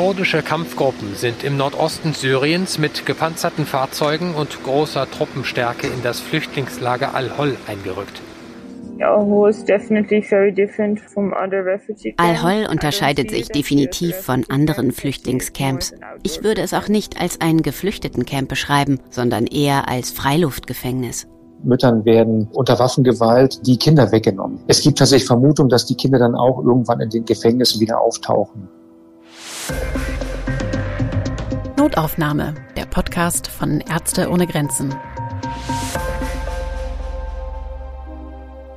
Kurdische Kampfgruppen sind im Nordosten Syriens mit gepanzerten Fahrzeugen und großer Truppenstärke in das Flüchtlingslager Al-Hol eingerückt. Al-Hol unterscheidet sich definitiv von anderen Flüchtlingscamps. Ich würde es auch nicht als ein Geflüchtetencamp beschreiben, sondern eher als Freiluftgefängnis. Müttern werden unter Waffengewalt die Kinder weggenommen. Es gibt tatsächlich Vermutung, dass die Kinder dann auch irgendwann in den Gefängnissen wieder auftauchen. Notaufnahme, der Podcast von Ärzte ohne Grenzen.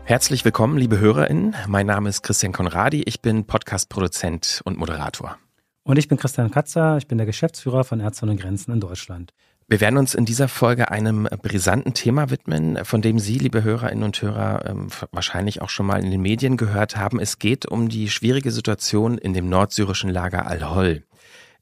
Herzlich willkommen, liebe HörerInnen. Mein Name ist Christian Konradi. Ich bin Podcast-Produzent und Moderator. Und ich bin Christian Katzer. Ich bin der Geschäftsführer von Ärzte ohne Grenzen in Deutschland. Wir werden uns in dieser Folge einem brisanten Thema widmen, von dem Sie, liebe Hörerinnen und Hörer, ähm, wahrscheinlich auch schon mal in den Medien gehört haben. Es geht um die schwierige Situation in dem nordsyrischen Lager Al-Hol.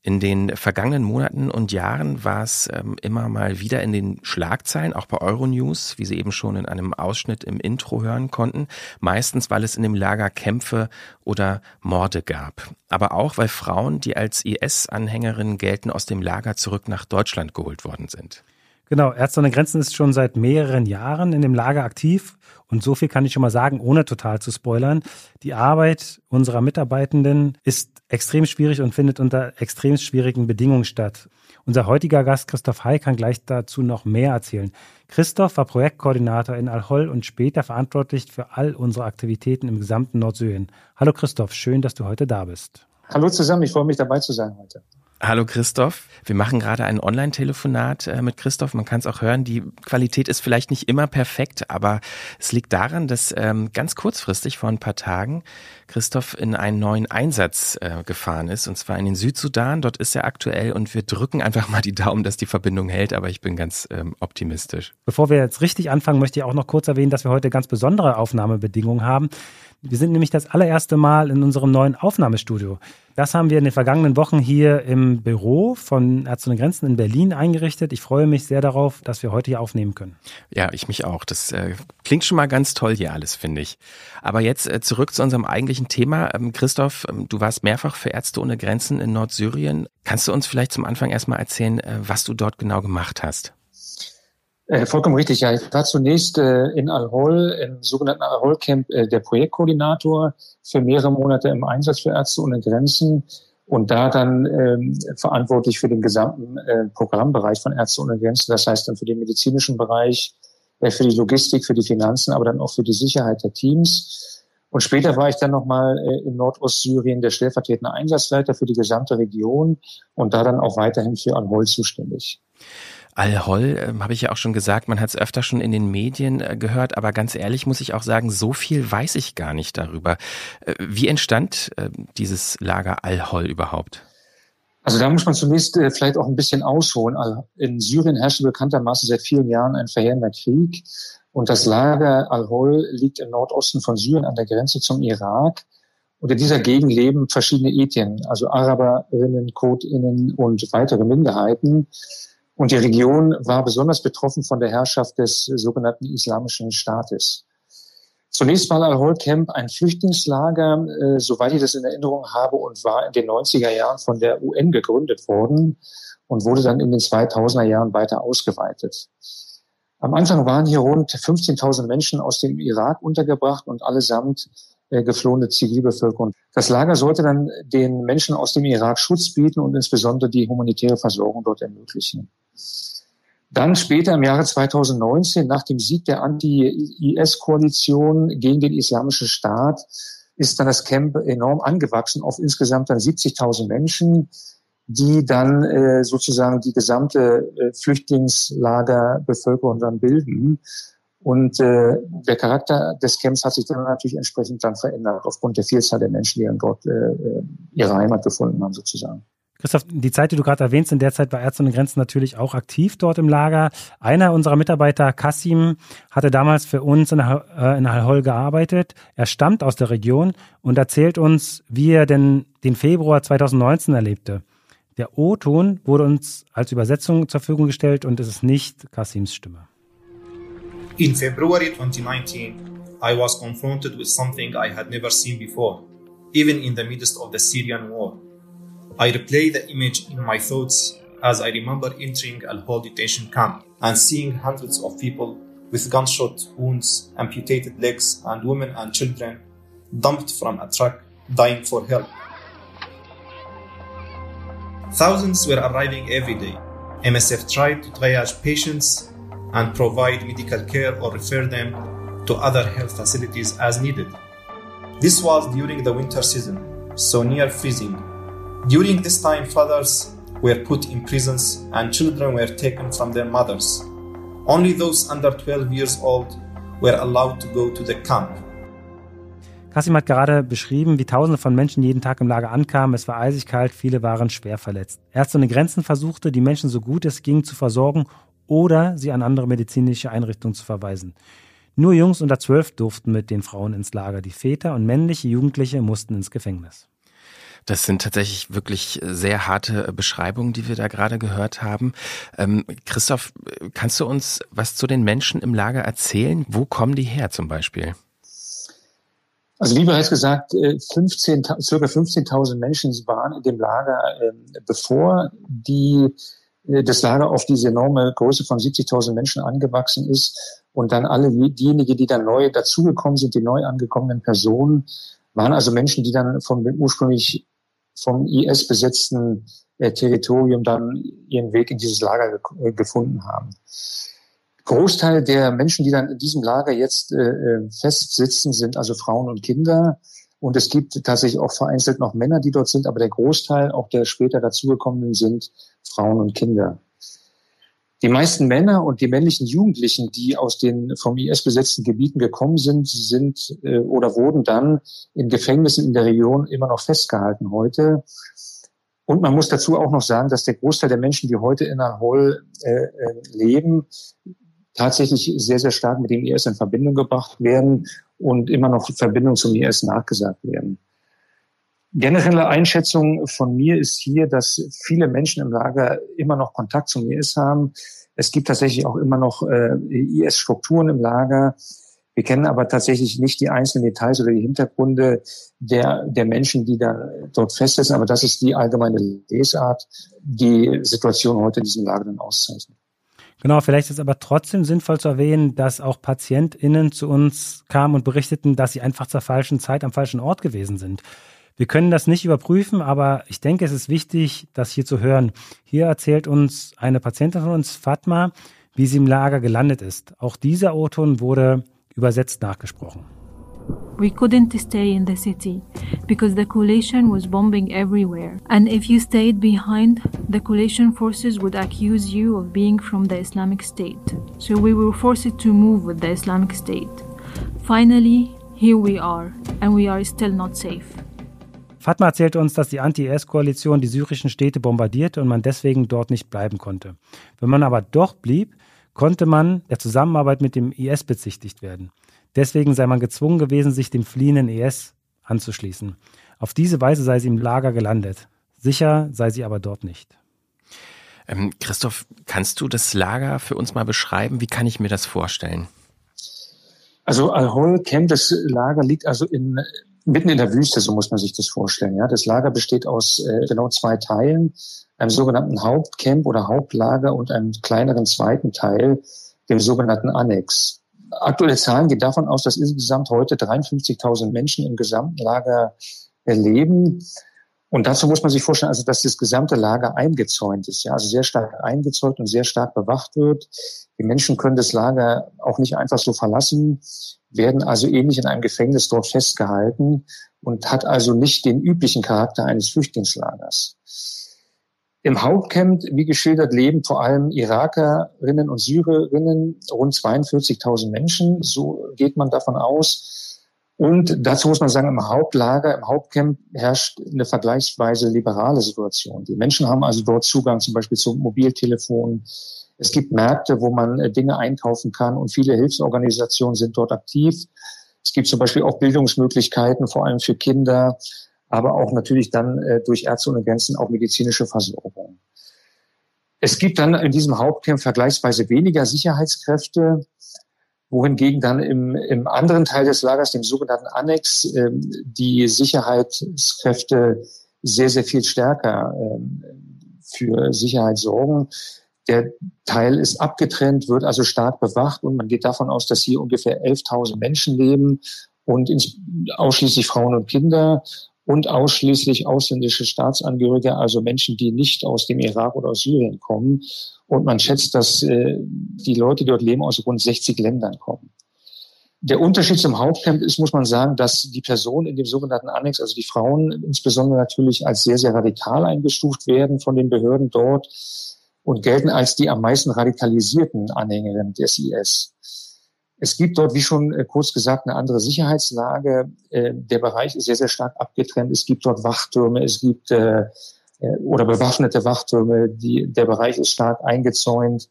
In den vergangenen Monaten und Jahren war es ähm, immer mal wieder in den Schlagzeilen, auch bei Euronews, wie Sie eben schon in einem Ausschnitt im Intro hören konnten. Meistens, weil es in dem Lager Kämpfe oder Morde gab. Aber auch, weil Frauen, die als IS-Anhängerinnen gelten, aus dem Lager zurück nach Deutschland geholt worden sind. Genau, Ärzte ohne Grenzen ist schon seit mehreren Jahren in dem Lager aktiv. Und so viel kann ich schon mal sagen, ohne total zu spoilern. Die Arbeit unserer Mitarbeitenden ist extrem schwierig und findet unter extrem schwierigen Bedingungen statt. Unser heutiger Gast Christoph Hay kann gleich dazu noch mehr erzählen. Christoph war Projektkoordinator in Al-Hol und später verantwortlich für all unsere Aktivitäten im gesamten Nordsyrien. Hallo Christoph, schön, dass du heute da bist. Hallo zusammen, ich freue mich dabei zu sein heute. Hallo Christoph. Wir machen gerade ein Online-Telefonat äh, mit Christoph. Man kann es auch hören. Die Qualität ist vielleicht nicht immer perfekt, aber es liegt daran, dass ähm, ganz kurzfristig vor ein paar Tagen Christoph in einen neuen Einsatz äh, gefahren ist, und zwar in den Südsudan. Dort ist er aktuell und wir drücken einfach mal die Daumen, dass die Verbindung hält, aber ich bin ganz ähm, optimistisch. Bevor wir jetzt richtig anfangen, möchte ich auch noch kurz erwähnen, dass wir heute ganz besondere Aufnahmebedingungen haben. Wir sind nämlich das allererste Mal in unserem neuen Aufnahmestudio. Das haben wir in den vergangenen Wochen hier im Büro von Ärzte ohne Grenzen in Berlin eingerichtet. Ich freue mich sehr darauf, dass wir heute hier aufnehmen können. Ja, ich mich auch. Das äh, klingt schon mal ganz toll hier alles, finde ich. Aber jetzt äh, zurück zu unserem eigentlichen Thema. Ähm, Christoph, ähm, du warst mehrfach für Ärzte ohne Grenzen in Nordsyrien. Kannst du uns vielleicht zum Anfang erstmal erzählen, äh, was du dort genau gemacht hast? Äh, vollkommen richtig, ja. Ich war zunächst äh, in Al-Hol, im sogenannten Al-Hol-Camp, äh, der Projektkoordinator für mehrere Monate im Einsatz für Ärzte ohne Grenzen und da dann ähm, verantwortlich für den gesamten äh, Programmbereich von Ärzte ohne Grenzen. Das heißt dann für den medizinischen Bereich, äh, für die Logistik, für die Finanzen, aber dann auch für die Sicherheit der Teams. Und später war ich dann nochmal äh, in Nordostsyrien der stellvertretende Einsatzleiter für die gesamte Region und da dann auch weiterhin für Al-Hol zuständig. Al-Hol, äh, habe ich ja auch schon gesagt, man hat es öfter schon in den Medien äh, gehört, aber ganz ehrlich muss ich auch sagen, so viel weiß ich gar nicht darüber. Äh, wie entstand äh, dieses Lager Al-Hol überhaupt? Also da muss man zunächst äh, vielleicht auch ein bisschen ausholen. In Syrien herrscht bekanntermaßen seit vielen Jahren ein verheerender Krieg und das Lager Al-Hol liegt im Nordosten von Syrien an der Grenze zum Irak. Und in dieser Gegend leben verschiedene Ethien, also Araberinnen, Kurdinnen und weitere Minderheiten. Und die Region war besonders betroffen von der Herrschaft des sogenannten Islamischen Staates. Zunächst war Al-Hol Camp ein Flüchtlingslager, äh, soweit ich das in Erinnerung habe, und war in den 90er Jahren von der UN gegründet worden und wurde dann in den 2000er Jahren weiter ausgeweitet. Am Anfang waren hier rund 15.000 Menschen aus dem Irak untergebracht und allesamt geflohene Zivilbevölkerung. Das Lager sollte dann den Menschen aus dem Irak Schutz bieten und insbesondere die humanitäre Versorgung dort ermöglichen. Dann später im Jahre 2019, nach dem Sieg der Anti-IS-Koalition gegen den Islamischen Staat, ist dann das Camp enorm angewachsen auf insgesamt dann 70.000 Menschen, die dann äh, sozusagen die gesamte äh, Flüchtlingslagerbevölkerung dann bilden. Und äh, der Charakter des Camps hat sich dann natürlich entsprechend dann verändert, aufgrund der Vielzahl der Menschen, die dann dort äh, äh ihre Heimat gefunden haben, sozusagen. Christoph, die Zeit, die du gerade erwähnst, in der Zeit war Ärzte ohne Grenzen natürlich auch aktiv dort im Lager. Einer unserer Mitarbeiter, Kassim, hatte damals für uns in, äh, in Al-Hol gearbeitet. Er stammt aus der Region und erzählt uns, wie er denn den Februar 2019 erlebte. Der O-Ton wurde uns als Übersetzung zur Verfügung gestellt und es ist nicht Kassims Stimme. In February 2019, I was confronted with something I had never seen before, even in the midst of the Syrian war. I replay the image in my thoughts as I remember entering Al Hol detention camp and seeing hundreds of people with gunshot wounds, amputated legs, and women and children dumped from a truck dying for help. Thousands were arriving every day. MSF tried to triage patients and provide medical care or refer them to other health facilities as needed. This was during the winter season, so near freezing. During this time, fathers were put in prisons and children were taken from their mothers. Only those under 12 years old were allowed to go to the camp. Kassim hat gerade beschrieben, wie Tausende von Menschen jeden Tag im Lager ankamen. Es war eisig kalt, viele waren schwer verletzt. Er Ärzte ohne Grenzen versuchte, die Menschen so gut es ging zu versorgen oder sie an andere medizinische Einrichtungen zu verweisen. Nur Jungs unter zwölf durften mit den Frauen ins Lager. Die Väter und männliche Jugendliche mussten ins Gefängnis. Das sind tatsächlich wirklich sehr harte Beschreibungen, die wir da gerade gehört haben. Ähm, Christoph, kannst du uns was zu den Menschen im Lager erzählen? Wo kommen die her zum Beispiel? Also wie bereits gesagt, 15, äh, circa 15.000 Menschen waren in dem Lager, ähm, bevor die, äh, das Lager auf diese enorme Größe von 70.000 Menschen angewachsen ist und dann alle diejenigen, die dann neu dazugekommen sind, die neu angekommenen Personen, waren also Menschen, die dann vom ursprünglich vom IS besetzten äh, Territorium dann ihren Weg in dieses Lager ge äh, gefunden haben. Großteil der Menschen, die dann in diesem Lager jetzt äh, äh, festsitzen, sind also Frauen und Kinder. Und es gibt tatsächlich auch vereinzelt noch Männer, die dort sind, aber der Großteil auch der später dazugekommenen sind Frauen und Kinder. Die meisten Männer und die männlichen Jugendlichen, die aus den vom IS besetzten Gebieten gekommen sind, sind äh, oder wurden dann in Gefängnissen in der Region immer noch festgehalten heute. Und man muss dazu auch noch sagen, dass der Großteil der Menschen, die heute in Al-Hol äh, äh, leben, tatsächlich sehr, sehr stark mit dem IS in Verbindung gebracht werden und immer noch Verbindung zum IS nachgesagt werden. Generelle Einschätzung von mir ist hier, dass viele Menschen im Lager immer noch Kontakt zum IS haben. Es gibt tatsächlich auch immer noch äh, IS-Strukturen im Lager. Wir kennen aber tatsächlich nicht die einzelnen Details oder die Hintergründe der, der Menschen, die da dort festsitzen. Aber das ist die allgemeine Lesart, die Situation heute in diesem Lager dann auszeichnet. Genau, vielleicht ist es aber trotzdem sinnvoll zu erwähnen, dass auch PatientInnen zu uns kamen und berichteten, dass sie einfach zur falschen Zeit am falschen Ort gewesen sind. Wir können das nicht überprüfen, aber ich denke, es ist wichtig, das hier zu hören. Hier erzählt uns eine Patientin von uns, Fatma, wie sie im Lager gelandet ist. Auch dieser O-Ton wurde übersetzt nachgesprochen. We couldn't stay in the city because the coalition was bombing everywhere. And if you stayed behind, the coalition forces would accuse you of being from the Islamic State. So we were forced to move with the Islamic State. Finally, here we are, and we are still not safe. Fatma erzählte uns, dass die Anti-IS-Koalition die syrischen Städte bombardierte und man deswegen dort nicht bleiben konnte. Wenn man aber doch blieb, konnte man der Zusammenarbeit mit dem IS bezichtigt werden. Deswegen sei man gezwungen gewesen, sich dem fliehenden IS anzuschließen. Auf diese Weise sei sie im Lager gelandet. Sicher sei sie aber dort nicht. Ähm, Christoph, kannst du das Lager für uns mal beschreiben? Wie kann ich mir das vorstellen? Also Al-Hol Camp, das Lager liegt also in mitten in der Wüste, so muss man sich das vorstellen. Ja, das Lager besteht aus äh, genau zwei Teilen, einem sogenannten Hauptcamp oder Hauptlager und einem kleineren zweiten Teil, dem sogenannten Annex. Aktuelle Zahlen gehen davon aus, dass insgesamt heute 53.000 Menschen im gesamten Lager leben. Und dazu muss man sich vorstellen, also dass das gesamte Lager eingezäunt ist, ja, also sehr stark eingezäunt und sehr stark bewacht wird. Die Menschen können das Lager auch nicht einfach so verlassen werden also ähnlich in einem Gefängnis dort festgehalten und hat also nicht den üblichen Charakter eines Flüchtlingslagers. Im Hauptcamp, wie geschildert, leben vor allem Irakerinnen und Syrerinnen, rund 42.000 Menschen, so geht man davon aus. Und dazu muss man sagen, im Hauptlager, im Hauptcamp herrscht eine vergleichsweise liberale Situation. Die Menschen haben also dort Zugang zum Beispiel zu Mobiltelefonen, es gibt Märkte, wo man äh, Dinge einkaufen kann und viele Hilfsorganisationen sind dort aktiv. Es gibt zum Beispiel auch Bildungsmöglichkeiten, vor allem für Kinder, aber auch natürlich dann äh, durch Ärzte ohne Grenzen auch medizinische Versorgung. Es gibt dann in diesem Hauptcamp vergleichsweise weniger Sicherheitskräfte, wohingegen dann im, im anderen Teil des Lagers, dem sogenannten Annex, ähm, die Sicherheitskräfte sehr, sehr viel stärker ähm, für Sicherheit sorgen. Der Teil ist abgetrennt, wird also stark bewacht und man geht davon aus, dass hier ungefähr 11.000 Menschen leben und ausschließlich Frauen und Kinder und ausschließlich ausländische Staatsangehörige, also Menschen, die nicht aus dem Irak oder aus Syrien kommen. Und man schätzt, dass äh, die Leute, die dort leben, aus rund 60 Ländern kommen. Der Unterschied zum Hauptcamp ist, muss man sagen, dass die Personen in dem sogenannten Annex, also die Frauen insbesondere natürlich als sehr, sehr radikal eingestuft werden von den Behörden dort und gelten als die am meisten radikalisierten Anhängerinnen des IS. Es gibt dort, wie schon äh, kurz gesagt, eine andere Sicherheitslage. Äh, der Bereich ist sehr, sehr stark abgetrennt. Es gibt dort Wachtürme, es gibt äh, oder bewaffnete Wachtürme. Die, der Bereich ist stark eingezäunt.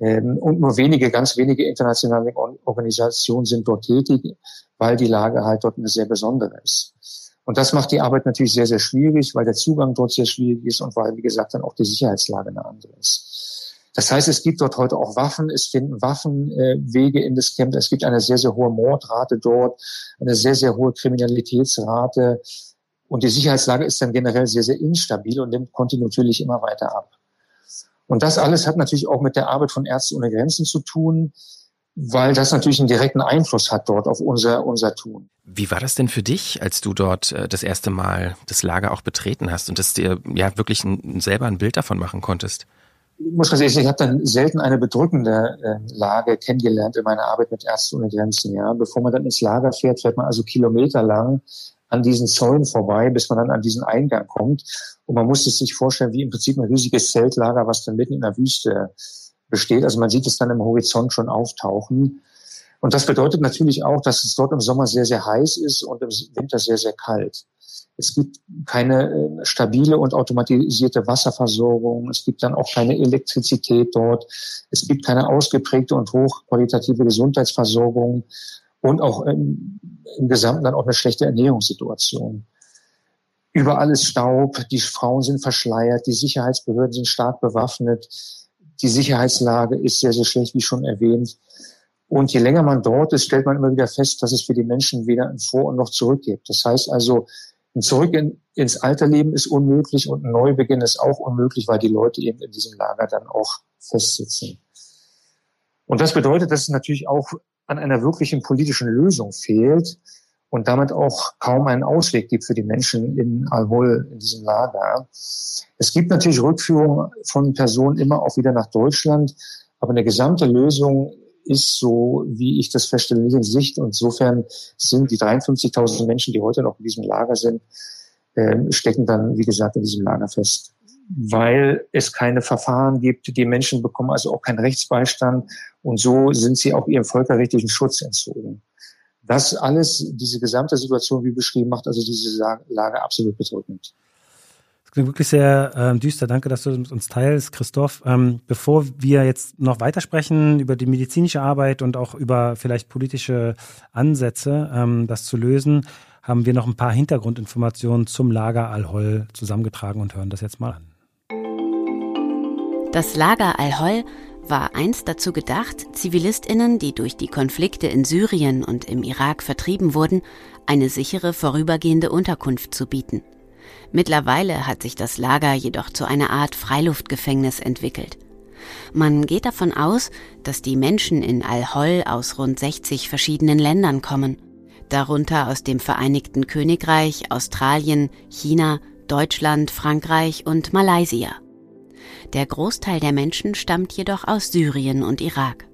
Ähm, und nur wenige, ganz wenige internationale Organisationen sind dort tätig, weil die Lage halt dort eine sehr besondere ist. Und das macht die Arbeit natürlich sehr, sehr schwierig, weil der Zugang dort sehr schwierig ist und weil, wie gesagt, dann auch die Sicherheitslage eine andere ist. Das heißt, es gibt dort heute auch Waffen, es finden Waffenwege in das Camp, es gibt eine sehr, sehr hohe Mordrate dort, eine sehr, sehr hohe Kriminalitätsrate und die Sicherheitslage ist dann generell sehr, sehr instabil und nimmt kontinuierlich immer weiter ab. Und das alles hat natürlich auch mit der Arbeit von Ärzte ohne Grenzen zu tun, weil das natürlich einen direkten Einfluss hat dort auf unser, unser Tun. Wie war das denn für dich, als du dort äh, das erste Mal das Lager auch betreten hast und das dir ja wirklich ein, selber ein Bild davon machen konntest? Ich muss ganz ehrlich ich habe dann selten eine bedrückende äh, Lage kennengelernt in meiner Arbeit mit Ärzte ohne Grenzen. Ja, bevor man dann ins Lager fährt, fährt man also kilometerlang an diesen Zäunen vorbei, bis man dann an diesen Eingang kommt. Und man muss es sich vorstellen, wie im Prinzip ein riesiges Zeltlager, was dann mitten in der Wüste besteht. Also man sieht es dann im Horizont schon auftauchen. Und das bedeutet natürlich auch, dass es dort im Sommer sehr, sehr heiß ist und im Winter sehr, sehr kalt. Es gibt keine äh, stabile und automatisierte Wasserversorgung. Es gibt dann auch keine Elektrizität dort. Es gibt keine ausgeprägte und hochqualitative Gesundheitsversorgung und auch im, im Gesamten dann auch eine schlechte Ernährungssituation. Überall ist Staub, die Frauen sind verschleiert, die Sicherheitsbehörden sind stark bewaffnet, die Sicherheitslage ist sehr, sehr schlecht, wie schon erwähnt. Und je länger man dort ist, stellt man immer wieder fest, dass es für die Menschen weder ein Vor- und noch Zurück gibt. Das heißt also, ein Zurück in, ins Alterleben ist unmöglich und ein Neubeginn ist auch unmöglich, weil die Leute eben in diesem Lager dann auch festsitzen. Und das bedeutet, dass es natürlich auch an einer wirklichen politischen Lösung fehlt und damit auch kaum einen Ausweg gibt für die Menschen in Al-Hol, in diesem Lager. Es gibt natürlich Rückführungen von Personen immer auch wieder nach Deutschland, aber eine gesamte Lösung ist so, wie ich das feststelle, nicht in Sicht. Und insofern sind die 53.000 Menschen, die heute noch in diesem Lager sind, äh, stecken dann, wie gesagt, in diesem Lager fest weil es keine Verfahren gibt. Die Menschen bekommen also auch keinen Rechtsbeistand und so sind sie auch ihrem völkerrechtlichen Schutz entzogen. Das alles, diese gesamte Situation, wie beschrieben, macht also diese Lage absolut bedrückend. Klingt wirklich sehr ähm, düster. Danke, dass du uns teilst, Christoph. Ähm, bevor wir jetzt noch weitersprechen über die medizinische Arbeit und auch über vielleicht politische Ansätze, ähm, das zu lösen, haben wir noch ein paar Hintergrundinformationen zum Lager Al-Hol zusammengetragen und hören das jetzt mal an. Das Lager Al-Hol war einst dazu gedacht, Zivilistinnen, die durch die Konflikte in Syrien und im Irak vertrieben wurden, eine sichere vorübergehende Unterkunft zu bieten. Mittlerweile hat sich das Lager jedoch zu einer Art Freiluftgefängnis entwickelt. Man geht davon aus, dass die Menschen in Al-Hol aus rund 60 verschiedenen Ländern kommen, darunter aus dem Vereinigten Königreich, Australien, China, Deutschland, Frankreich und Malaysia. Der Großteil der Menschen stammt jedoch aus Syrien und Irak.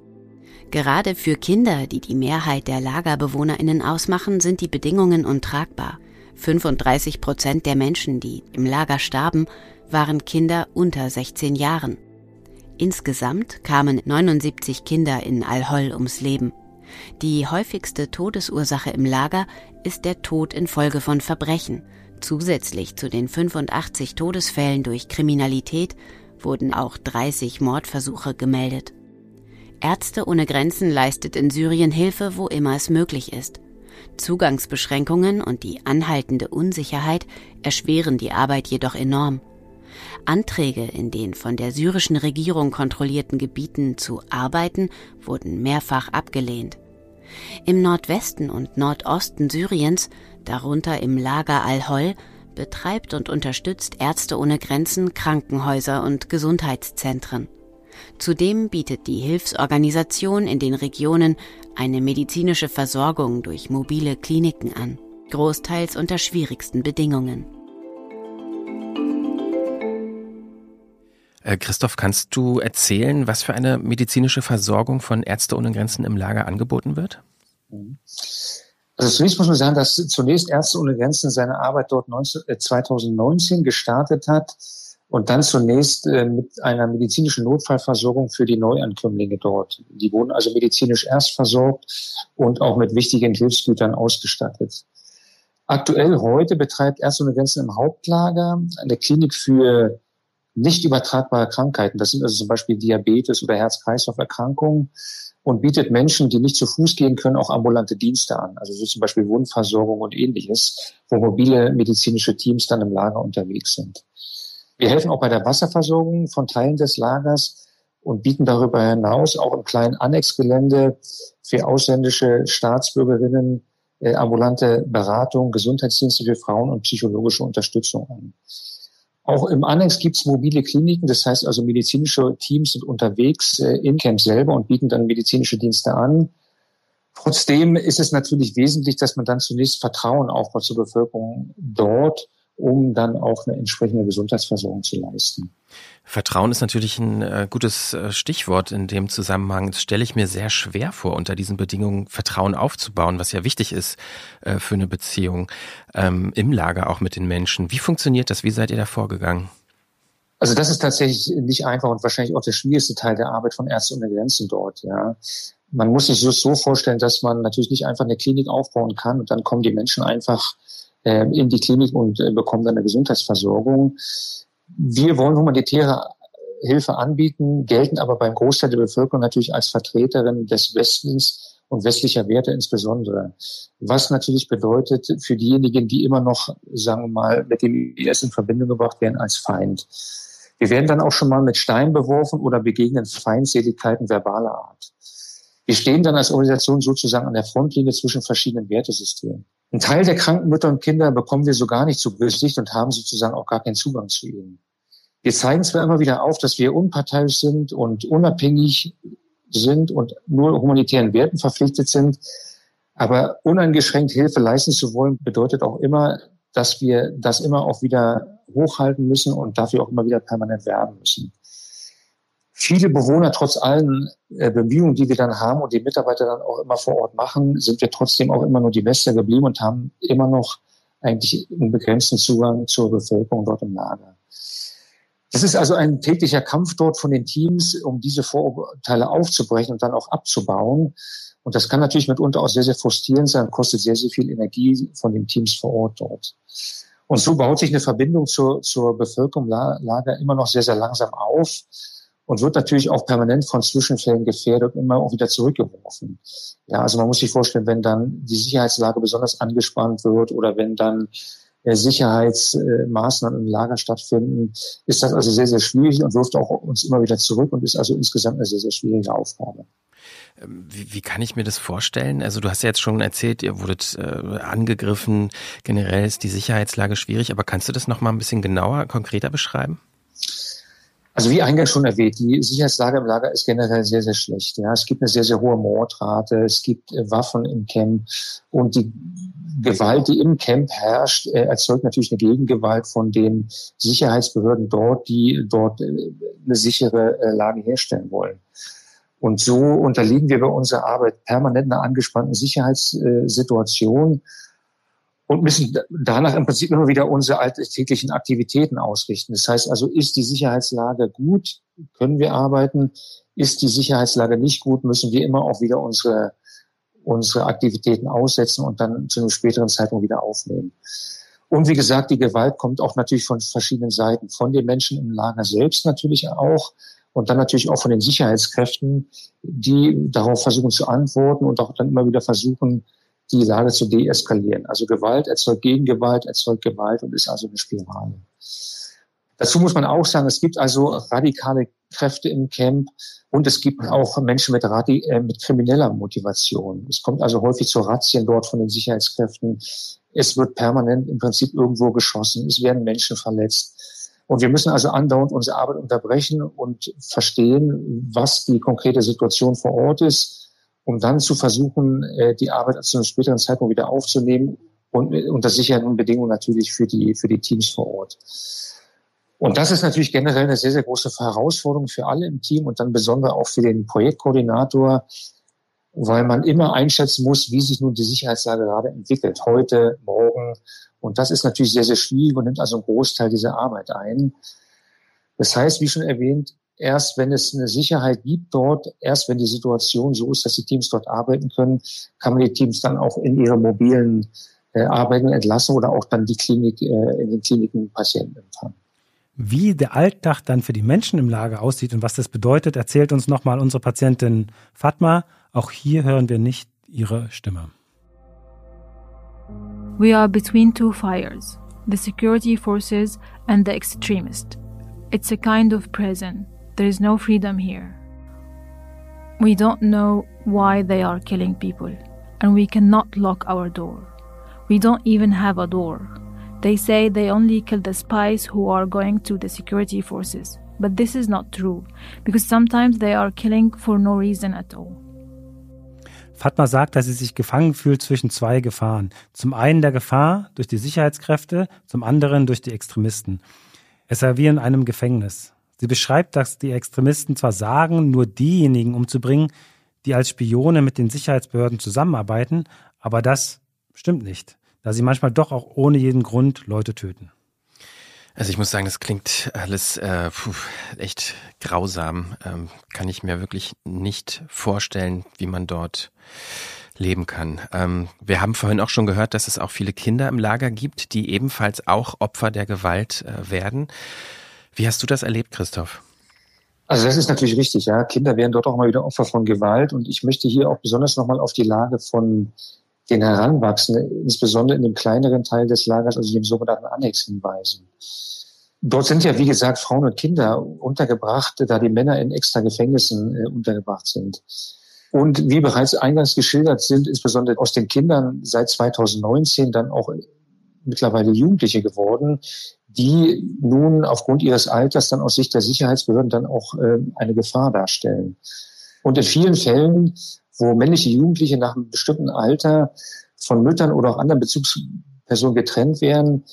Gerade für Kinder, die die Mehrheit der Lagerbewohnerinnen ausmachen, sind die Bedingungen untragbar. 35 Prozent der Menschen, die im Lager starben, waren Kinder unter 16 Jahren. Insgesamt kamen 79 Kinder in Al-Hol ums Leben. Die häufigste Todesursache im Lager ist der Tod infolge von Verbrechen. Zusätzlich zu den 85 Todesfällen durch Kriminalität wurden auch 30 Mordversuche gemeldet. Ärzte ohne Grenzen leistet in Syrien Hilfe, wo immer es möglich ist. Zugangsbeschränkungen und die anhaltende Unsicherheit erschweren die Arbeit jedoch enorm. Anträge in den von der syrischen Regierung kontrollierten Gebieten zu arbeiten wurden mehrfach abgelehnt. Im Nordwesten und Nordosten Syriens, darunter im Lager Al-Hol, betreibt und unterstützt Ärzte ohne Grenzen Krankenhäuser und Gesundheitszentren. Zudem bietet die Hilfsorganisation in den Regionen eine medizinische Versorgung durch mobile Kliniken an, großteils unter schwierigsten Bedingungen. Äh, Christoph, kannst du erzählen, was für eine medizinische Versorgung von Ärzte ohne Grenzen im Lager angeboten wird? Also zunächst muss man sagen, dass zunächst Ärzte ohne Grenzen seine Arbeit dort 19, äh, 2019 gestartet hat und dann zunächst äh, mit einer medizinischen Notfallversorgung für die Neuankömmlinge dort. Die wurden also medizinisch erst versorgt und auch mit wichtigen Hilfsgütern ausgestattet. Aktuell heute betreibt Ärzte ohne Grenzen im Hauptlager eine Klinik für nicht übertragbare Krankheiten. Das sind also zum Beispiel Diabetes oder Herz-Kreislauf-Erkrankungen und bietet Menschen, die nicht zu Fuß gehen können, auch ambulante Dienste an. Also so zum Beispiel Wundversorgung und ähnliches, wo mobile medizinische Teams dann im Lager unterwegs sind. Wir helfen auch bei der Wasserversorgung von Teilen des Lagers und bieten darüber hinaus auch im kleinen Annexgelände für ausländische Staatsbürgerinnen äh, ambulante Beratung, Gesundheitsdienste für Frauen und psychologische Unterstützung an. Auch im Annex gibt es mobile Kliniken, das heißt also medizinische Teams sind unterwegs äh, in Camp selber und bieten dann medizinische Dienste an. Trotzdem ist es natürlich wesentlich, dass man dann zunächst Vertrauen aufbaut zur Bevölkerung dort um dann auch eine entsprechende Gesundheitsversorgung zu leisten. Vertrauen ist natürlich ein äh, gutes äh, Stichwort in dem Zusammenhang. Das stelle ich mir sehr schwer vor, unter diesen Bedingungen Vertrauen aufzubauen, was ja wichtig ist äh, für eine Beziehung ähm, im Lager auch mit den Menschen. Wie funktioniert das? Wie seid ihr da vorgegangen? Also das ist tatsächlich nicht einfach und wahrscheinlich auch der schwierigste Teil der Arbeit von Ärzte ohne Grenzen dort. Ja, man muss sich so vorstellen, dass man natürlich nicht einfach eine Klinik aufbauen kann und dann kommen die Menschen einfach in die Klinik und äh, bekommen dann eine Gesundheitsversorgung. Wir wollen humanitäre Hilfe anbieten, gelten aber beim Großteil der Bevölkerung natürlich als Vertreterin des Westens und westlicher Werte insbesondere. Was natürlich bedeutet für diejenigen, die immer noch, sagen wir mal, mit dem IS in Verbindung gebracht werden, als Feind. Wir werden dann auch schon mal mit Steinen beworfen oder begegnen Feindseligkeiten verbaler Art. Wir stehen dann als Organisation sozusagen an der Frontlinie zwischen verschiedenen Wertesystemen. Ein Teil der kranken Mütter und Kinder bekommen wir so gar nicht zu Gesicht und haben sozusagen auch gar keinen Zugang zu ihnen. Wir zeigen zwar immer wieder auf, dass wir unparteiisch sind und unabhängig sind und nur humanitären Werten verpflichtet sind, aber uneingeschränkt Hilfe leisten zu wollen, bedeutet auch immer, dass wir das immer auch wieder hochhalten müssen und dafür auch immer wieder permanent werben müssen viele Bewohner, trotz allen äh, Bemühungen, die wir dann haben und die Mitarbeiter dann auch immer vor Ort machen, sind wir trotzdem auch immer nur die Wester geblieben und haben immer noch eigentlich einen begrenzten Zugang zur Bevölkerung dort im Lager. Das ist also ein täglicher Kampf dort von den Teams, um diese Vorurteile aufzubrechen und dann auch abzubauen. Und das kann natürlich mitunter auch sehr, sehr frustrierend sein, kostet sehr, sehr viel Energie von den Teams vor Ort dort. Und so baut sich eine Verbindung zur, zur Bevölkerung Lager immer noch sehr, sehr langsam auf und wird natürlich auch permanent von Zwischenfällen gefährdet und immer auch wieder zurückgeworfen. Ja, also man muss sich vorstellen, wenn dann die Sicherheitslage besonders angespannt wird oder wenn dann äh, Sicherheitsmaßnahmen im Lager stattfinden, ist das also sehr, sehr schwierig und wirft auch uns immer wieder zurück und ist also insgesamt eine sehr, sehr schwierige Aufgabe. Ähm, wie, wie kann ich mir das vorstellen? Also du hast ja jetzt schon erzählt, ihr wurdet äh, angegriffen, generell ist die Sicherheitslage schwierig, aber kannst du das noch mal ein bisschen genauer, konkreter beschreiben? Also wie eingangs schon erwähnt, die Sicherheitslage im Lager ist generell sehr, sehr schlecht. Ja, es gibt eine sehr, sehr hohe Mordrate, es gibt äh, Waffen im Camp und die Gewalt, die im Camp herrscht, äh, erzeugt natürlich eine Gegengewalt von den Sicherheitsbehörden dort, die dort äh, eine sichere Lage herstellen wollen. Und so unterliegen wir bei unserer Arbeit permanent einer angespannten Sicherheitssituation und müssen danach im Prinzip immer wieder unsere alltäglichen Aktivitäten ausrichten. Das heißt also, ist die Sicherheitslage gut, können wir arbeiten. Ist die Sicherheitslage nicht gut, müssen wir immer auch wieder unsere, unsere Aktivitäten aussetzen und dann zu einem späteren Zeitpunkt wieder aufnehmen. Und wie gesagt, die Gewalt kommt auch natürlich von verschiedenen Seiten. Von den Menschen im Lager selbst natürlich auch und dann natürlich auch von den Sicherheitskräften, die darauf versuchen zu antworten und auch dann immer wieder versuchen, die Lage zu deeskalieren. Also Gewalt erzeugt Gegengewalt, erzeugt Gewalt und ist also eine Spirale. Dazu muss man auch sagen, es gibt also radikale Kräfte im Camp und es gibt auch Menschen mit, radi äh, mit krimineller Motivation. Es kommt also häufig zu Razzien dort von den Sicherheitskräften. Es wird permanent im Prinzip irgendwo geschossen. Es werden Menschen verletzt. Und wir müssen also andauernd unsere Arbeit unterbrechen und verstehen, was die konkrete Situation vor Ort ist, um dann zu versuchen, äh, die Arbeit zu einem späteren Zeitpunkt wieder aufzunehmen und unter sicheren Bedingungen natürlich für die, für die Teams vor Ort. Und das ist natürlich generell eine sehr, sehr große Herausforderung für alle im Team und dann besonders auch für den Projektkoordinator, weil man immer einschätzen muss, wie sich nun die Sicherheitslage gerade entwickelt, heute, morgen. Und das ist natürlich sehr, sehr schwierig und nimmt also einen Großteil dieser Arbeit ein. Das heißt, wie schon erwähnt, erst wenn es eine Sicherheit gibt dort, erst wenn die Situation so ist, dass die Teams dort arbeiten können, kann man die Teams dann auch in ihre mobilen äh, Arbeiten entlassen oder auch dann die Klinik, äh, in den Kliniken Patienten empfangen. Wie der Alltag dann für die Menschen im Lager aussieht und was das bedeutet, erzählt uns nochmal unsere Patientin Fatma. Auch hier hören wir nicht ihre Stimme. We are between two fires, the security forces and the extremists. It's a kind of prison. There is no freedom here. We don't know why they are killing people, and we cannot lock our door. We don't even have a door. They say they only kill the spies who are going to the security forces. But this is not true, because sometimes they are killing for no reason at all. Fatma sagt, dass sie sich gefangen fühlt zwischen zwei Gefahren. Zum einen der Gefahr durch die Sicherheitskräfte, zum anderen durch die Extremisten. Es sei wie in einem Gefängnis. Sie beschreibt, dass die Extremisten zwar sagen, nur diejenigen umzubringen, die als Spione mit den Sicherheitsbehörden zusammenarbeiten, aber das stimmt nicht da sie manchmal doch auch ohne jeden Grund Leute töten. Also ich muss sagen, das klingt alles äh, puh, echt grausam. Ähm, kann ich mir wirklich nicht vorstellen, wie man dort leben kann. Ähm, wir haben vorhin auch schon gehört, dass es auch viele Kinder im Lager gibt, die ebenfalls auch Opfer der Gewalt äh, werden. Wie hast du das erlebt, Christoph? Also das ist natürlich richtig, ja. Kinder werden dort auch mal wieder Opfer von Gewalt und ich möchte hier auch besonders nochmal auf die Lage von den Heranwachsenden, insbesondere in dem kleineren Teil des Lagers, also dem sogenannten Annex hinweisen. Dort sind ja, wie gesagt, Frauen und Kinder untergebracht, da die Männer in extra Gefängnissen äh, untergebracht sind. Und wie bereits eingangs geschildert sind, insbesondere aus den Kindern seit 2019 dann auch mittlerweile Jugendliche geworden, die nun aufgrund ihres Alters dann aus Sicht der Sicherheitsbehörden dann auch äh, eine Gefahr darstellen. Und in vielen Fällen wo männliche Jugendliche nach einem bestimmten Alter von Müttern oder auch anderen Bezugspersonen getrennt werden,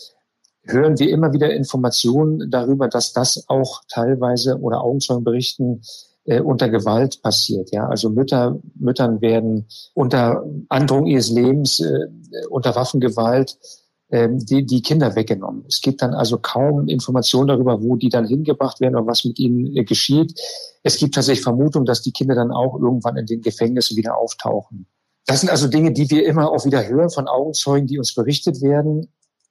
hören wir immer wieder Informationen darüber, dass das auch teilweise oder Augenzeugen berichten, äh, unter Gewalt passiert. Ja, also Mütter, Müttern werden unter Androhung ihres Lebens, äh, unter Waffengewalt die, die Kinder weggenommen. Es gibt dann also kaum Informationen darüber, wo die dann hingebracht werden oder was mit ihnen äh, geschieht. Es gibt tatsächlich Vermutungen, dass die Kinder dann auch irgendwann in den Gefängnissen wieder auftauchen. Das sind also Dinge, die wir immer auch wieder hören von Augenzeugen, die uns berichtet werden.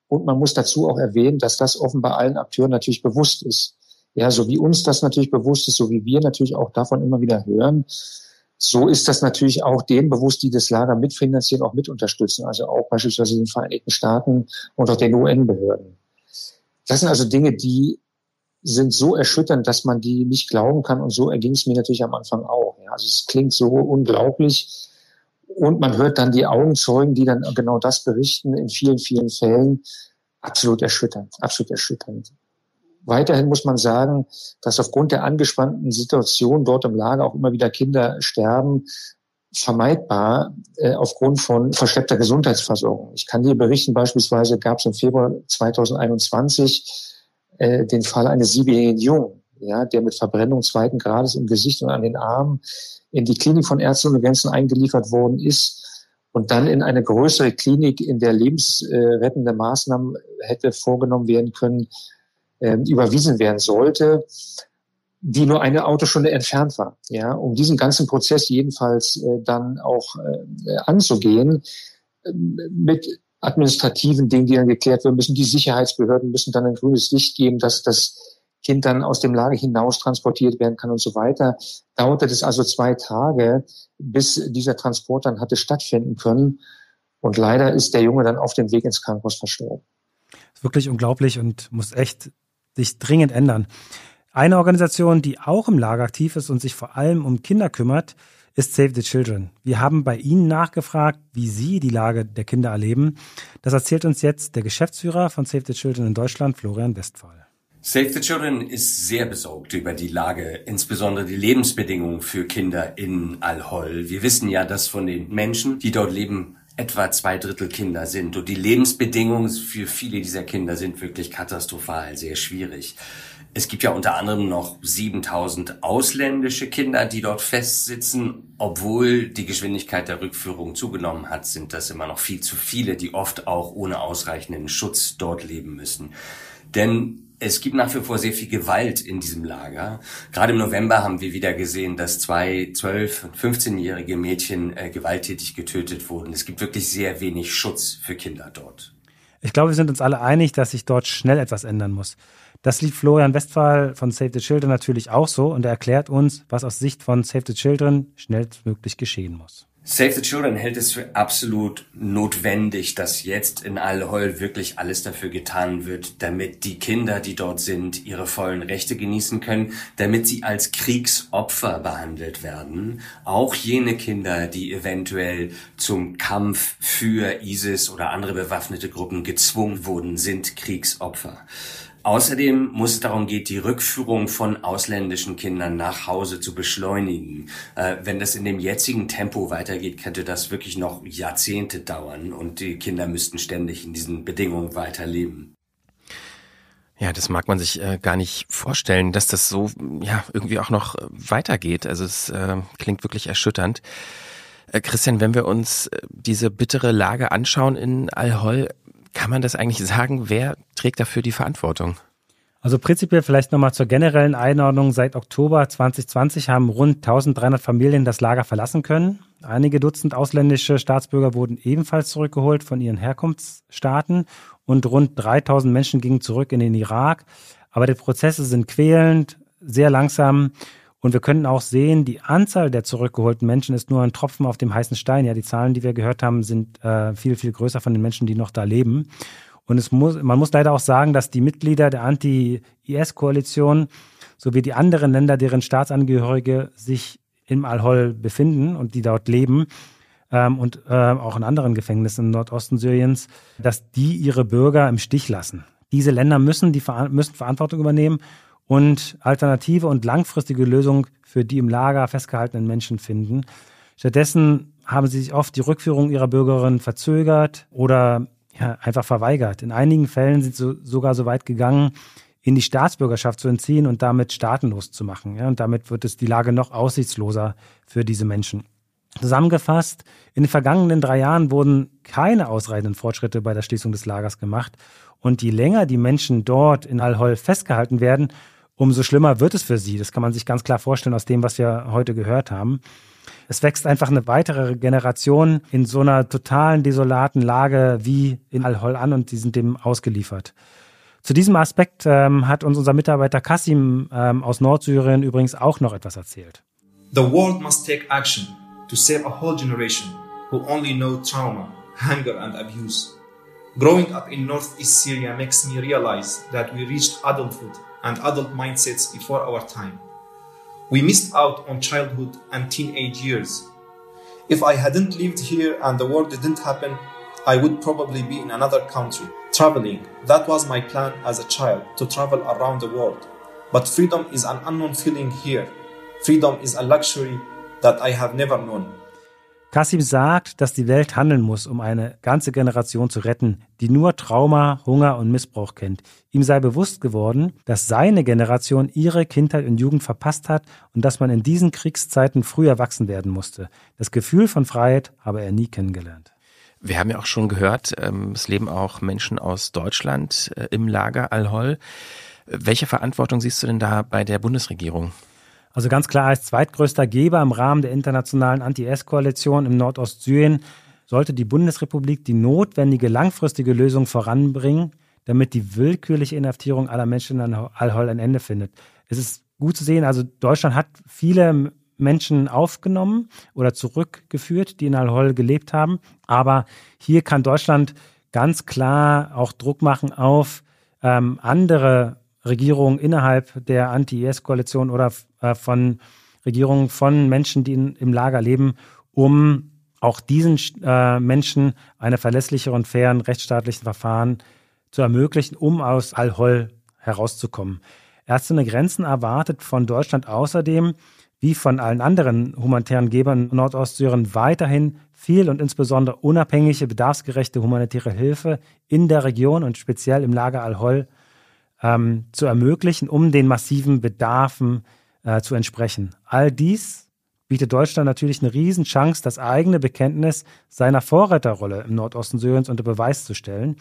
Und man muss dazu auch erwähnen, dass das offenbar allen Akteuren natürlich bewusst ist. Ja, so wie uns das natürlich bewusst ist, so wie wir natürlich auch davon immer wieder hören, so ist das natürlich auch denen bewusst, die das Lager mitfinanzieren, auch mit unterstützen. Also auch beispielsweise den Vereinigten Staaten und auch den UN-Behörden. Das sind also Dinge, die sind so erschütternd, dass man die nicht glauben kann. Und so erging es mir natürlich am Anfang auch. Ja, also es klingt so unglaublich. Und man hört dann die Augenzeugen, die dann genau das berichten, in vielen, vielen Fällen. Absolut erschütternd, absolut erschütternd. Weiterhin muss man sagen, dass aufgrund der angespannten Situation dort im Lager auch immer wieder Kinder sterben, vermeidbar äh, aufgrund von verschleppter Gesundheitsversorgung. Ich kann dir berichten, beispielsweise gab es im Februar 2021 äh, den Fall eines siebenjährigen Jungen, ja, der mit Verbrennung zweiten Grades im Gesicht und an den Armen in die Klinik von Ärzte ohne Grenzen eingeliefert worden ist und dann in eine größere Klinik, in der lebensrettende Maßnahmen hätte vorgenommen werden können, äh, überwiesen werden sollte, die nur eine Autostunde entfernt war. Ja, um diesen ganzen Prozess jedenfalls äh, dann auch äh, anzugehen, äh, mit administrativen Dingen, die dann geklärt werden müssen. Die Sicherheitsbehörden müssen dann ein grünes Licht geben, dass das Kind dann aus dem Lager hinaus transportiert werden kann und so weiter. Dauerte es also zwei Tage, bis dieser Transport dann hatte stattfinden können. Und leider ist der Junge dann auf dem Weg ins Krankenhaus verstorben. Wirklich unglaublich und muss echt sich dringend ändern. Eine Organisation, die auch im Lager aktiv ist und sich vor allem um Kinder kümmert, ist Save the Children. Wir haben bei Ihnen nachgefragt, wie Sie die Lage der Kinder erleben. Das erzählt uns jetzt der Geschäftsführer von Save the Children in Deutschland, Florian Westphal. Save the Children ist sehr besorgt über die Lage, insbesondere die Lebensbedingungen für Kinder in Al-Hol. Wir wissen ja, dass von den Menschen, die dort leben, etwa zwei Drittel Kinder sind. Und die Lebensbedingungen für viele dieser Kinder sind wirklich katastrophal, sehr schwierig. Es gibt ja unter anderem noch 7000 ausländische Kinder, die dort festsitzen. Obwohl die Geschwindigkeit der Rückführung zugenommen hat, sind das immer noch viel zu viele, die oft auch ohne ausreichenden Schutz dort leben müssen. Denn es gibt nach wie vor sehr viel Gewalt in diesem Lager. Gerade im November haben wir wieder gesehen, dass zwei 12- und 15-jährige Mädchen äh, gewalttätig getötet wurden. Es gibt wirklich sehr wenig Schutz für Kinder dort. Ich glaube, wir sind uns alle einig, dass sich dort schnell etwas ändern muss. Das liegt Florian Westphal von Save the Children natürlich auch so und er erklärt uns, was aus Sicht von Save the Children schnellstmöglich geschehen muss. Save the Children hält es für absolut notwendig, dass jetzt in Al-Hol wirklich alles dafür getan wird, damit die Kinder, die dort sind, ihre vollen Rechte genießen können, damit sie als Kriegsopfer behandelt werden. Auch jene Kinder, die eventuell zum Kampf für ISIS oder andere bewaffnete Gruppen gezwungen wurden, sind Kriegsopfer. Außerdem muss es darum gehen, die Rückführung von ausländischen Kindern nach Hause zu beschleunigen. Äh, wenn das in dem jetzigen Tempo weitergeht, könnte das wirklich noch Jahrzehnte dauern und die Kinder müssten ständig in diesen Bedingungen weiterleben. Ja, das mag man sich äh, gar nicht vorstellen, dass das so ja irgendwie auch noch äh, weitergeht. Also es äh, klingt wirklich erschütternd. Äh, Christian, wenn wir uns äh, diese bittere Lage anschauen in Al-Hol, kann man das eigentlich sagen? Wer trägt dafür die Verantwortung? Also prinzipiell vielleicht nochmal zur generellen Einordnung. Seit Oktober 2020 haben rund 1300 Familien das Lager verlassen können. Einige Dutzend ausländische Staatsbürger wurden ebenfalls zurückgeholt von ihren Herkunftsstaaten und rund 3000 Menschen gingen zurück in den Irak. Aber die Prozesse sind quälend, sehr langsam und wir können auch sehen, die Anzahl der zurückgeholten Menschen ist nur ein Tropfen auf dem heißen Stein. Ja, die Zahlen, die wir gehört haben, sind äh, viel, viel größer von den Menschen, die noch da leben. Und es muss, man muss leider auch sagen, dass die Mitglieder der Anti-IS-Koalition sowie die anderen Länder, deren Staatsangehörige sich im Al-Hol befinden und die dort leben, ähm, und äh, auch in anderen Gefängnissen im Nordosten Syriens, dass die ihre Bürger im Stich lassen. Diese Länder müssen, die, müssen Verantwortung übernehmen und alternative und langfristige Lösungen für die im Lager festgehaltenen Menschen finden. Stattdessen haben sie sich oft die Rückführung ihrer Bürgerinnen verzögert oder ja, einfach verweigert. In einigen Fällen sind sie sogar so weit gegangen, in die Staatsbürgerschaft zu entziehen und damit staatenlos zu machen. Ja, und damit wird es die Lage noch aussichtsloser für diese Menschen. Zusammengefasst, in den vergangenen drei Jahren wurden keine ausreichenden Fortschritte bei der Schließung des Lagers gemacht. Und je länger die Menschen dort in Al-Hol festgehalten werden, umso schlimmer wird es für sie. Das kann man sich ganz klar vorstellen aus dem, was wir heute gehört haben. Es wächst einfach eine weitere Generation in so einer totalen desolaten Lage wie in Al-Hol an und die sind dem ausgeliefert. Zu diesem Aspekt ähm, hat uns unser Mitarbeiter Kassim ähm, aus Nordsyrien übrigens auch noch etwas erzählt. The world must take action to save a whole generation who only know trauma, hunger and abuse. Growing up in northeast Syria makes me realize that we reached adulthood and adult mindsets before our time. We missed out on childhood and teenage years. If I hadn't lived here and the war didn't happen, I would probably be in another country, traveling. That was my plan as a child, to travel around the world. But freedom is an unknown feeling here. Freedom is a luxury that I have never known. Kassim sagt, dass die Welt handeln muss, um eine ganze Generation zu retten, die nur Trauma, Hunger und Missbrauch kennt. Ihm sei bewusst geworden, dass seine Generation ihre Kindheit und Jugend verpasst hat und dass man in diesen Kriegszeiten früh erwachsen werden musste. Das Gefühl von Freiheit habe er nie kennengelernt. Wir haben ja auch schon gehört, ähm, es leben auch Menschen aus Deutschland äh, im Lager Al-Hol. Welche Verantwortung siehst du denn da bei der Bundesregierung? Also ganz klar als zweitgrößter Geber im Rahmen der internationalen Anti-S-Koalition im Nordostsyrien sollte die Bundesrepublik die notwendige langfristige Lösung voranbringen, damit die willkürliche Inhaftierung aller Menschen in Al-Hol ein Ende findet. Es ist gut zu sehen, also Deutschland hat viele Menschen aufgenommen oder zurückgeführt, die in Al-Hol gelebt haben. Aber hier kann Deutschland ganz klar auch Druck machen auf ähm, andere Regierungen innerhalb der Anti-IS-Koalition oder äh, von Regierungen von Menschen, die in, im Lager leben, um auch diesen äh, Menschen eine verlässliche und fairen rechtsstaatlichen Verfahren zu ermöglichen, um aus Al-Hol herauszukommen. Ärzte ohne Grenzen erwartet von Deutschland außerdem, wie von allen anderen humanitären Gebern in Nordostsyrien, weiterhin viel und insbesondere unabhängige, bedarfsgerechte humanitäre Hilfe in der Region und speziell im Lager Al-Hol ähm, zu ermöglichen, um den massiven Bedarfen äh, zu entsprechen. All dies bietet Deutschland natürlich eine Riesenchance, das eigene Bekenntnis seiner Vorreiterrolle im Nordosten Syriens unter Beweis zu stellen.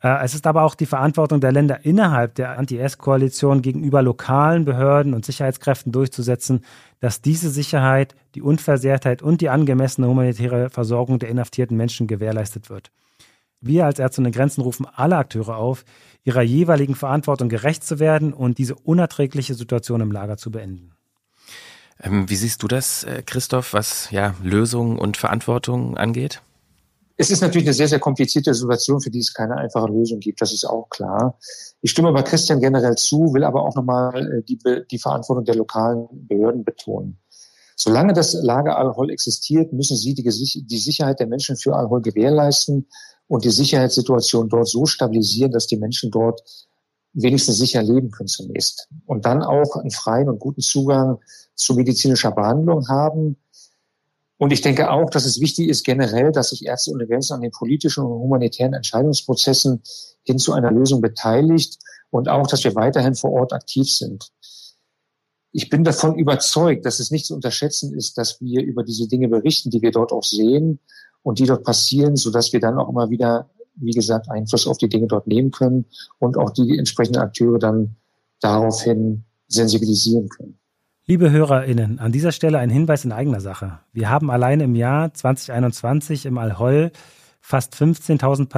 Äh, es ist aber auch die Verantwortung der Länder innerhalb der Anti-S-Koalition gegenüber lokalen Behörden und Sicherheitskräften durchzusetzen, dass diese Sicherheit, die Unversehrtheit und die angemessene humanitäre Versorgung der inhaftierten Menschen gewährleistet wird. Wir als Ärzte ohne Grenzen rufen alle Akteure auf, ihrer jeweiligen Verantwortung gerecht zu werden und diese unerträgliche Situation im Lager zu beenden. Ähm, wie siehst du das, äh, Christoph, was ja Lösungen und Verantwortung angeht? Es ist natürlich eine sehr, sehr komplizierte Situation, für die es keine einfache Lösung gibt. Das ist auch klar. Ich stimme aber Christian generell zu, will aber auch nochmal äh, die, die Verantwortung der lokalen Behörden betonen. Solange das Lager Al-Hol existiert, müssen sie die, die Sicherheit der Menschen für Al-Hol gewährleisten und die Sicherheitssituation dort so stabilisieren, dass die Menschen dort wenigstens sicher leben können zunächst. Und dann auch einen freien und guten Zugang zu medizinischer Behandlung haben. Und ich denke auch, dass es wichtig ist generell, dass sich Ärzte ohne Grenzen an den politischen und humanitären Entscheidungsprozessen hin zu einer Lösung beteiligt und auch, dass wir weiterhin vor Ort aktiv sind. Ich bin davon überzeugt, dass es nicht zu unterschätzen ist, dass wir über diese Dinge berichten, die wir dort auch sehen und die dort passieren, so dass wir dann auch immer wieder, wie gesagt, Einfluss auf die Dinge dort nehmen können und auch die entsprechenden Akteure dann daraufhin sensibilisieren können. Liebe HörerInnen, an dieser Stelle ein Hinweis in eigener Sache. Wir haben allein im Jahr 2021 im Al-Hol fast 15.000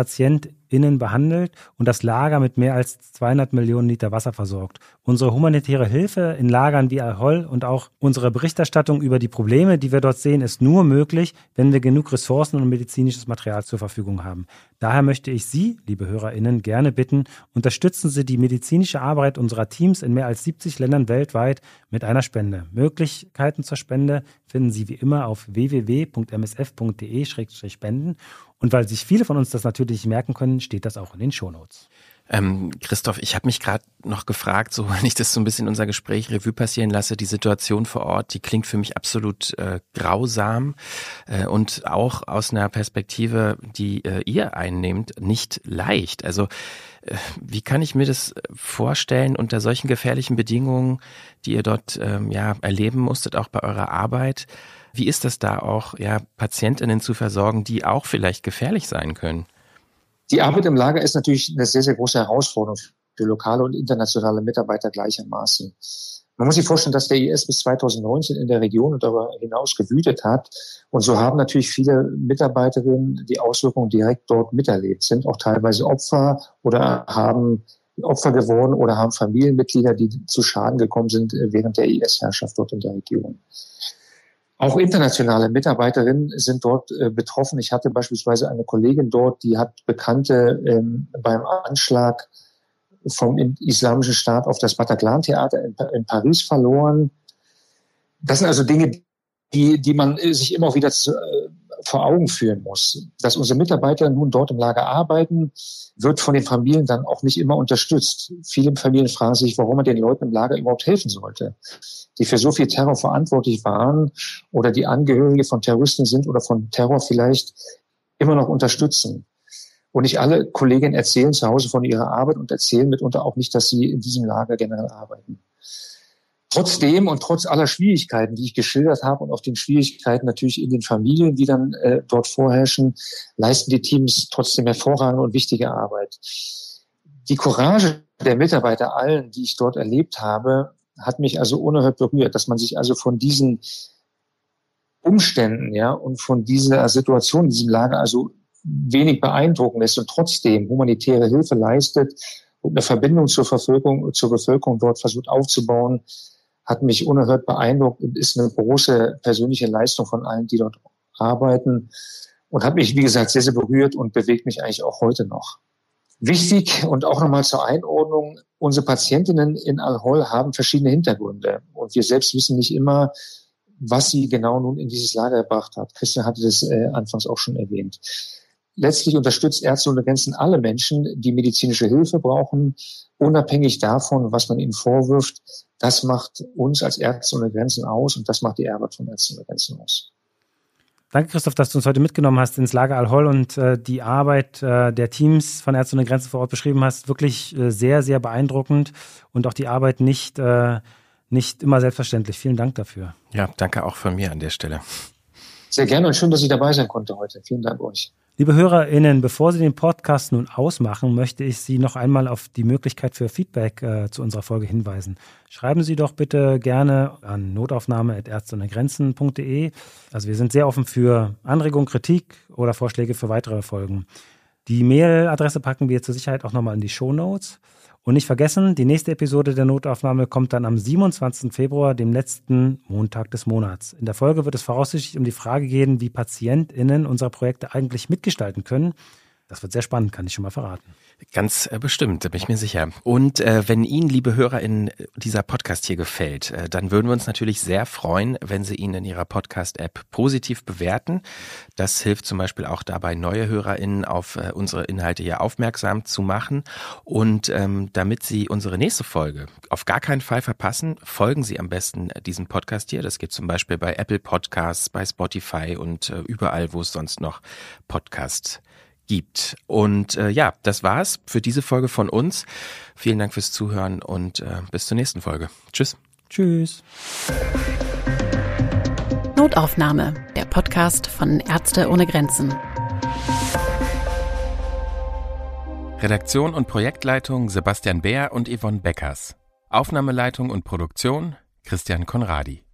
PatientInnen behandelt und das Lager mit mehr als 200 Millionen Liter Wasser versorgt. Unsere humanitäre Hilfe in Lagern wie Al-Hol und auch unsere Berichterstattung über die Probleme, die wir dort sehen, ist nur möglich, wenn wir genug Ressourcen und medizinisches Material zur Verfügung haben. Daher möchte ich Sie, liebe HörerInnen, gerne bitten, unterstützen Sie die medizinische Arbeit unserer Teams in mehr als 70 Ländern weltweit mit einer Spende. Möglichkeiten zur Spende finden Sie wie immer auf www.msf.de-spenden und weil sich viele von uns das natürlich merken können, steht das auch in den Shownotes. Ähm, Christoph, ich habe mich gerade noch gefragt, so wenn ich das so ein bisschen unser Gespräch Revue passieren lasse, die Situation vor Ort, die klingt für mich absolut äh, grausam äh, und auch aus einer Perspektive, die äh, ihr einnehmt, nicht leicht. Also äh, wie kann ich mir das vorstellen unter solchen gefährlichen Bedingungen, die ihr dort ähm, ja erleben musstet, auch bei eurer Arbeit? Wie ist das da auch, ja, Patientinnen zu versorgen, die auch vielleicht gefährlich sein können? Die Arbeit im Lager ist natürlich eine sehr, sehr große Herausforderung für lokale und internationale Mitarbeiter gleichermaßen. Man muss sich vorstellen, dass der IS bis 2019 in der Region und darüber hinaus gewütet hat. Und so haben natürlich viele Mitarbeiterinnen die Auswirkungen direkt dort miterlebt, sind auch teilweise Opfer oder haben Opfer geworden oder haben Familienmitglieder, die zu Schaden gekommen sind während der IS-Herrschaft dort in der Region. Auch internationale Mitarbeiterinnen sind dort äh, betroffen. Ich hatte beispielsweise eine Kollegin dort, die hat Bekannte ähm, beim Anschlag vom Islamischen Staat auf das Bataclan-Theater in, in, Paris verloren. Das sind also Dinge, die, die man äh, sich immer wieder zu, vor Augen führen muss. Dass unsere Mitarbeiter nun dort im Lager arbeiten, wird von den Familien dann auch nicht immer unterstützt. Viele Familien fragen sich, warum man den Leuten im Lager überhaupt helfen sollte, die für so viel Terror verantwortlich waren oder die Angehörige von Terroristen sind oder von Terror vielleicht immer noch unterstützen. Und nicht alle Kolleginnen erzählen zu Hause von ihrer Arbeit und erzählen mitunter auch nicht, dass sie in diesem Lager generell arbeiten. Trotzdem und trotz aller Schwierigkeiten, die ich geschildert habe und auch den Schwierigkeiten natürlich in den Familien, die dann äh, dort vorherrschen, leisten die Teams trotzdem hervorragende und wichtige Arbeit. Die Courage der Mitarbeiter allen, die ich dort erlebt habe, hat mich also unerhört berührt, dass man sich also von diesen Umständen, ja, und von dieser Situation, diesem Lager also wenig beeindrucken lässt und trotzdem humanitäre Hilfe leistet und eine Verbindung zur Bevölkerung, zur Bevölkerung dort versucht aufzubauen, hat mich unerhört beeindruckt und ist eine große persönliche Leistung von allen, die dort arbeiten und hat mich, wie gesagt, sehr, sehr berührt und bewegt mich eigentlich auch heute noch. Wichtig und auch nochmal zur Einordnung, unsere Patientinnen in Al-Hol haben verschiedene Hintergründe und wir selbst wissen nicht immer, was sie genau nun in dieses Lager gebracht hat. Christian hatte das äh, anfangs auch schon erwähnt. Letztlich unterstützt Ärzte ohne Grenzen alle Menschen, die medizinische Hilfe brauchen, unabhängig davon, was man ihnen vorwirft. Das macht uns als Ärzte ohne Grenzen aus und das macht die Arbeit von Ärzten ohne Grenzen aus. Danke, Christoph, dass du uns heute mitgenommen hast ins Lager Al-Hol und äh, die Arbeit äh, der Teams von Ärzte ohne Grenzen vor Ort beschrieben hast. Wirklich äh, sehr, sehr beeindruckend und auch die Arbeit nicht, äh, nicht immer selbstverständlich. Vielen Dank dafür. Ja, danke auch von mir an der Stelle. Sehr gerne und schön, dass ich dabei sein konnte heute. Vielen Dank euch. Liebe HörerInnen, bevor Sie den Podcast nun ausmachen, möchte ich Sie noch einmal auf die Möglichkeit für Feedback äh, zu unserer Folge hinweisen. Schreiben Sie doch bitte gerne an notaufnahme.ärzteundegrenzen.de. Also wir sind sehr offen für Anregungen, Kritik oder Vorschläge für weitere Folgen. Die Mailadresse packen wir zur Sicherheit auch nochmal in die Show Notes. Und nicht vergessen, die nächste Episode der Notaufnahme kommt dann am 27. Februar, dem letzten Montag des Monats. In der Folge wird es voraussichtlich um die Frage gehen, wie PatientInnen unsere Projekte eigentlich mitgestalten können. Das wird sehr spannend, kann ich schon mal verraten. Ganz äh, bestimmt, da bin ich mir sicher. Und äh, wenn Ihnen, liebe HörerInnen, dieser Podcast hier gefällt, äh, dann würden wir uns natürlich sehr freuen, wenn Sie ihn in Ihrer Podcast-App positiv bewerten. Das hilft zum Beispiel auch dabei, neue HörerInnen auf äh, unsere Inhalte hier aufmerksam zu machen. Und ähm, damit Sie unsere nächste Folge auf gar keinen Fall verpassen, folgen Sie am besten diesem Podcast hier. Das geht zum Beispiel bei Apple Podcasts, bei Spotify und äh, überall, wo es sonst noch Podcasts gibt. Und äh, ja, das war's für diese Folge von uns. Vielen Dank fürs Zuhören und äh, bis zur nächsten Folge. Tschüss. Tschüss. Notaufnahme, der Podcast von Ärzte ohne Grenzen. Redaktion und Projektleitung Sebastian Beer und Yvonne Beckers. Aufnahmeleitung und Produktion Christian Konradi.